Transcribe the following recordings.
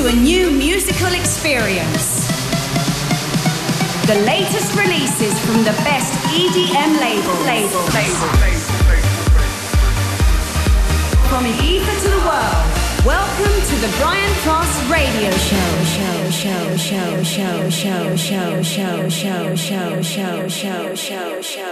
to a new musical experience. The latest releases from the best EDM labels. Label. Label. From the ether to the world. Welcome to the Brian Cross Radio. Show, show, show, show, show, show, show, show, show, show, show, show, show, show.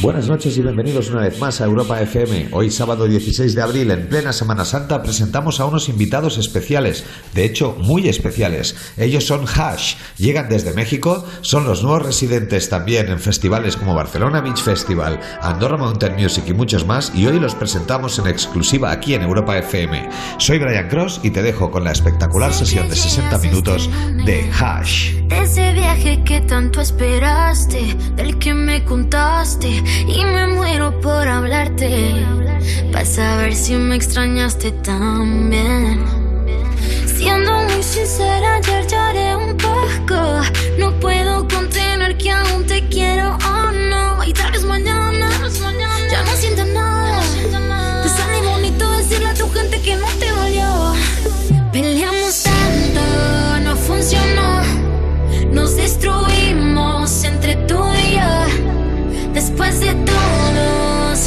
Buenas noches y bienvenidos una vez más a Europa FM. Hoy sábado 16 de abril, en plena Semana Santa, presentamos a unos invitados especiales, de hecho muy especiales. Ellos son Hash, llegan desde México, son los nuevos residentes también en festivales como Barcelona Beach Festival, Andorra Mountain Music y muchos más, y hoy los presentamos en exclusiva aquí en Europa FM. Soy Brian Cross y te dejo con la espectacular sesión de 60 minutos de Hash. Ese viaje que tanto esperaste, del que me contaste y me muero por hablarte. Para saber si me extrañaste también. Siendo muy sincera, ayer lloré un poco. No puedo contener que aún te quiero oh no. Y tal vez mañana,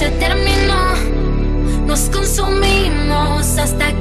se terminó, nos consumimos hasta que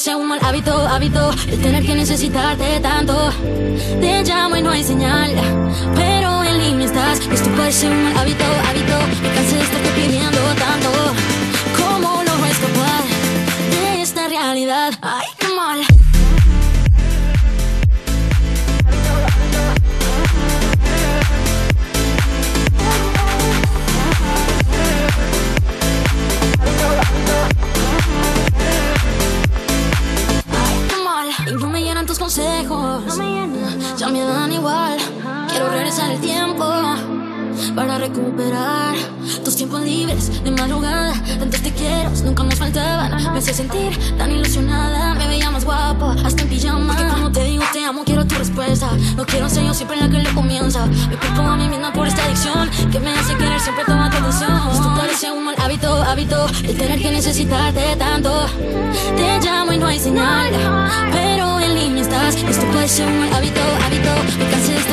ese es un mal hábito, hábito De tener que necesitarte tanto. Te llamo y no hay señal Pero en línea estás. Esto puede ser un mal hábito, hábito Me cansé de estarte pidiendo tanto. tanto el tener que necesitarte tanto. Te llamo y no hay señal, pero en línea estás. Esto puede ser un hábito, hábito. Me cansé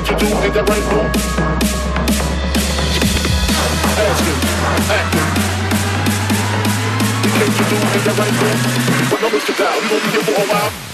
Did you do it the right way? Asking, acting. Can't you do it the right way? When numbers get down, you won't be here for a while.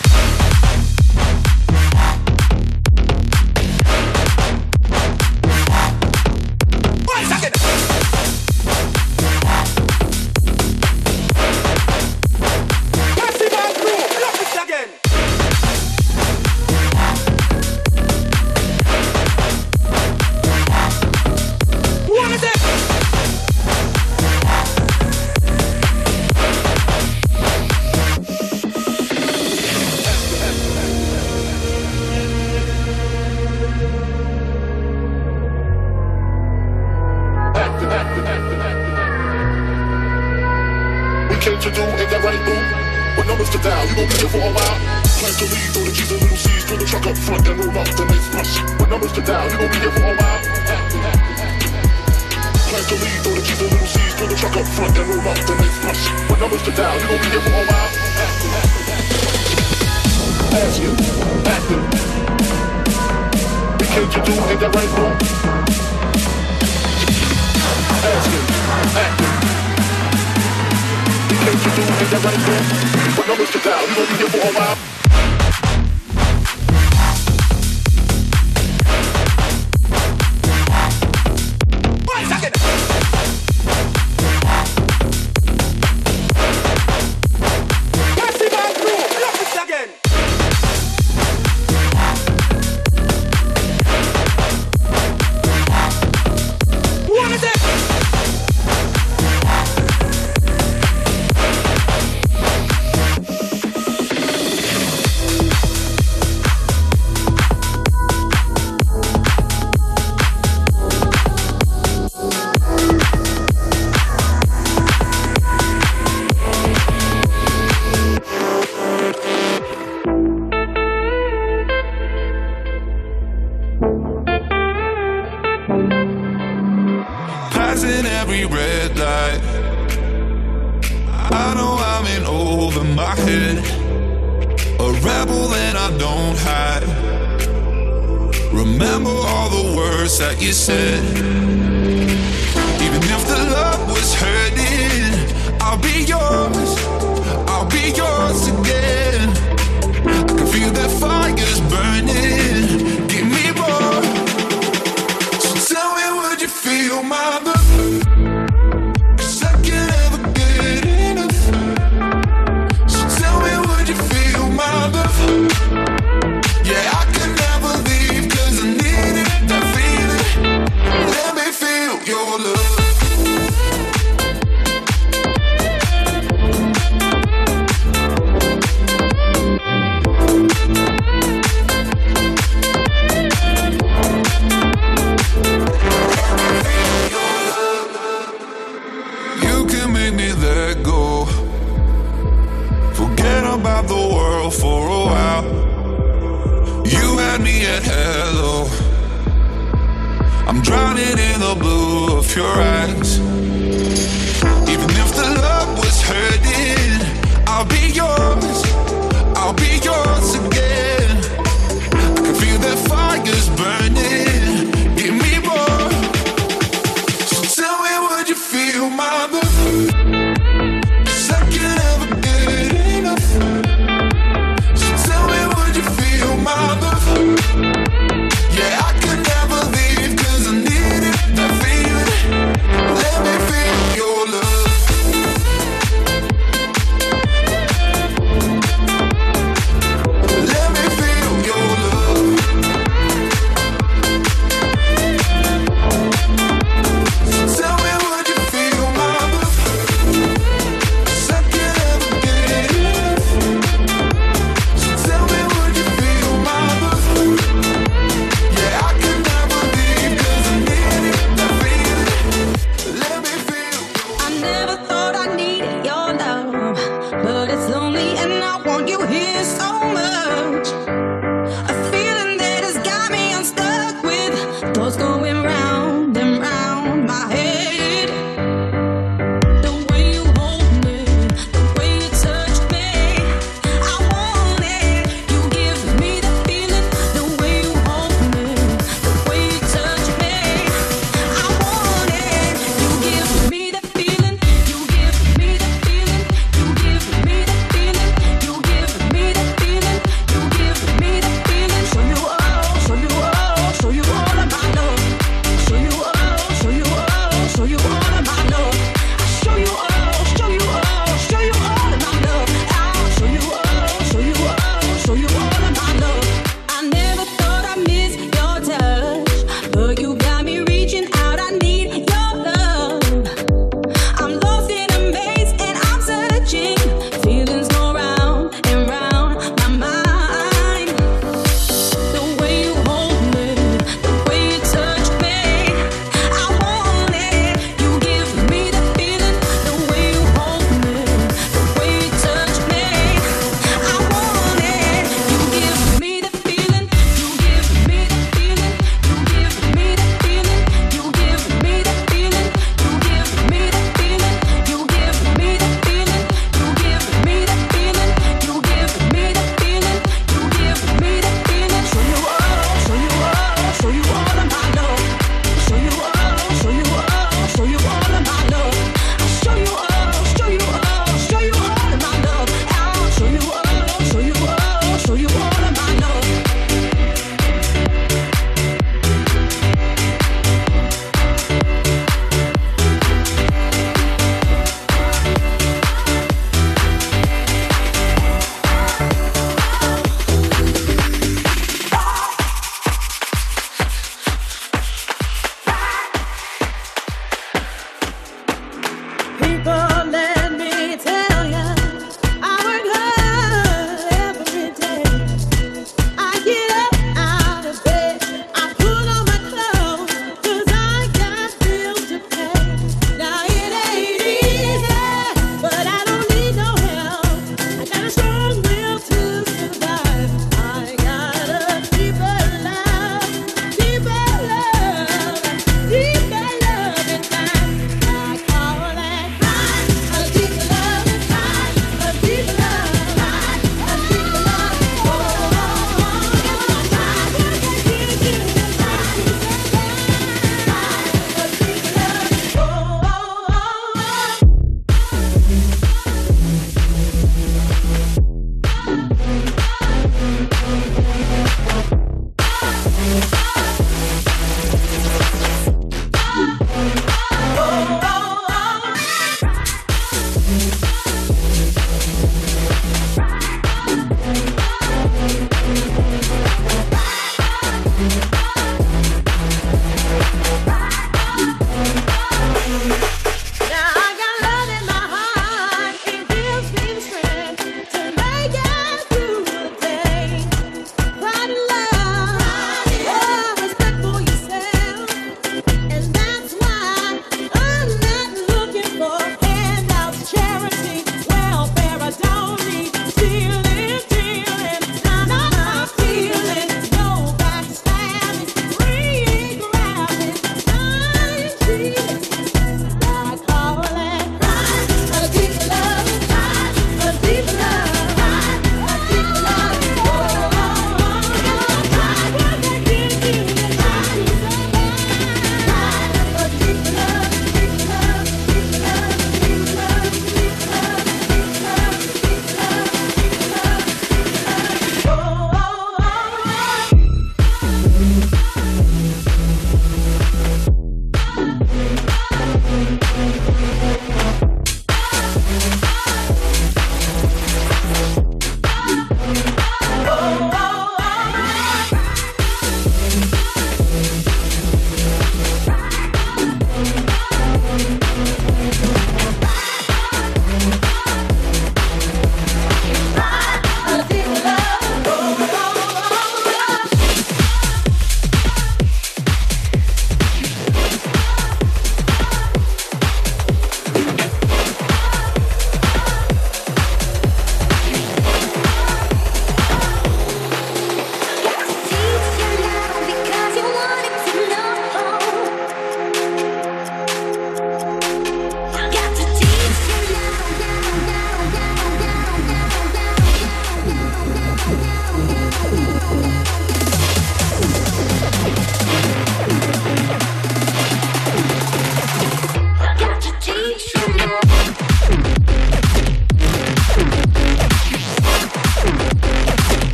Fire's burning.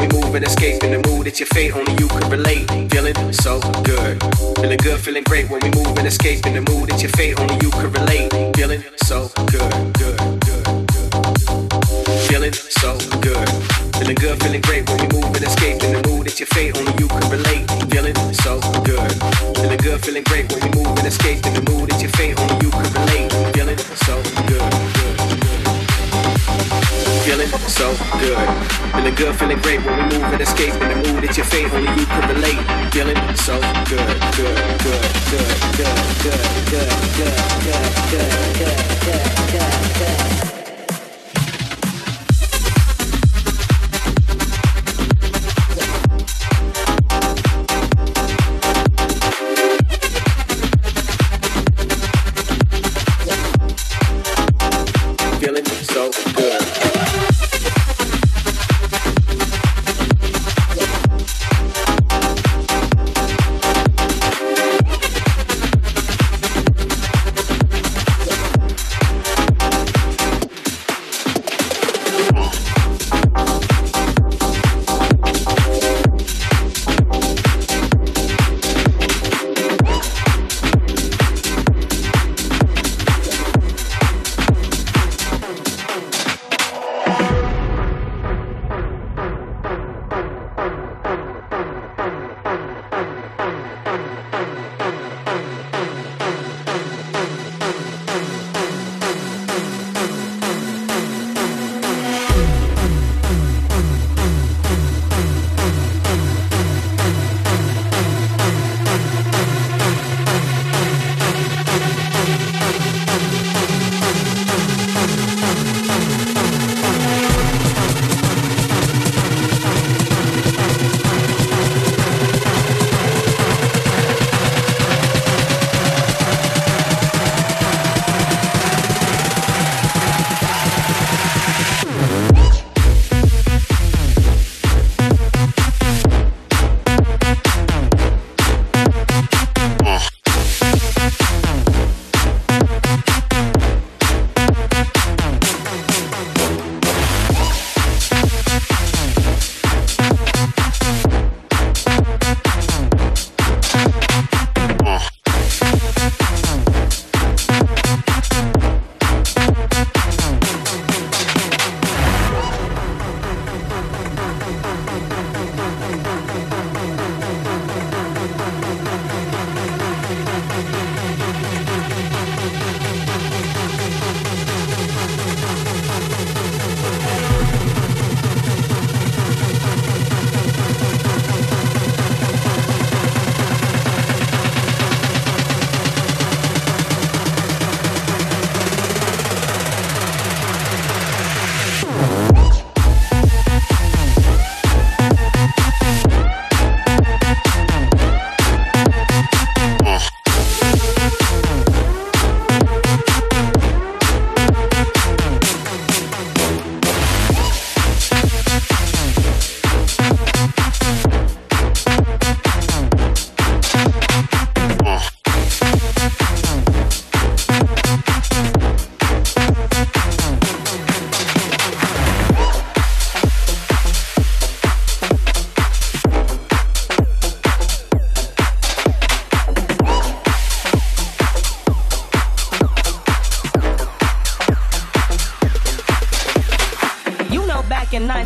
We move and escape in the mood. It's your fate, only you could relate. Feeling so good. Feeling good, feeling great when we move and escape in the mood. It's your fate, only you could relate. Feeling so good, good, good. Feeling so good. Feeling good, feeling great when we move and escape in the mood. It's your fate, only you could relate. Feeling so good. Feeling good, feeling great when we move and escape in the mood. It's your fate, only you could relate. Feeling so good so good. Feeling good, feeling great when we move and escape in the mood it's your fate only you can relate. Feeling so good, good, good, good, good, good, good, good, good, good, good, good, good, good.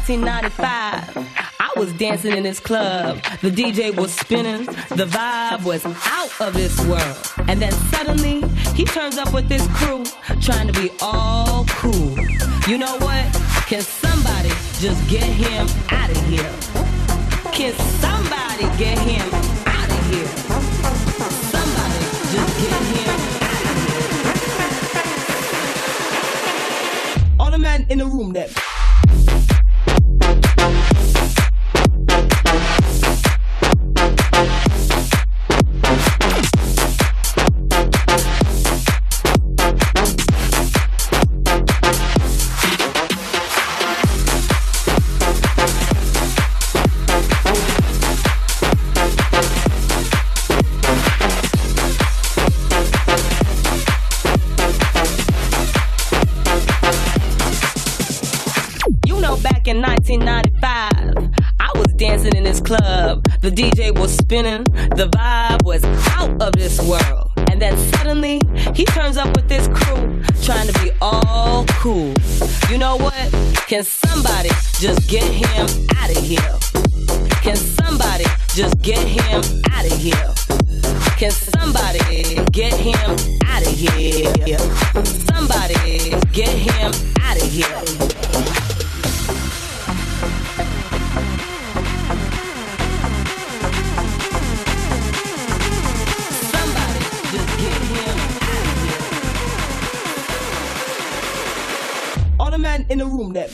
1995. I was dancing in this club. The DJ was spinning. The vibe was out of this world. And then suddenly, he turns up with his crew, trying to be all cool. You know what? Can somebody just get him out of here? Can somebody get him out of here? Somebody just get him out of here. All the men in the room that man in the room then.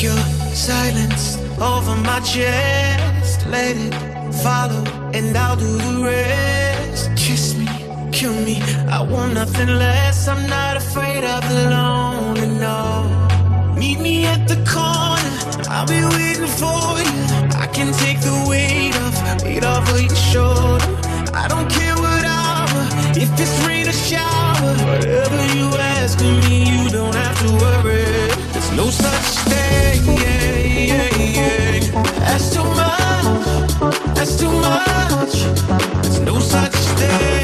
Take your silence over my chest. Let it follow, and I'll do the rest. Kiss me, kill me. I want nothing less. I'm not afraid of the lonely. No. Meet me at the corner. I'll be waiting for you. I can take the weight off, weight off of your shoulder. I don't care what hour, if it's rain or shower. Whatever you ask of me, you don't have to worry no such thing That's too much. That's too much. There's no such thing.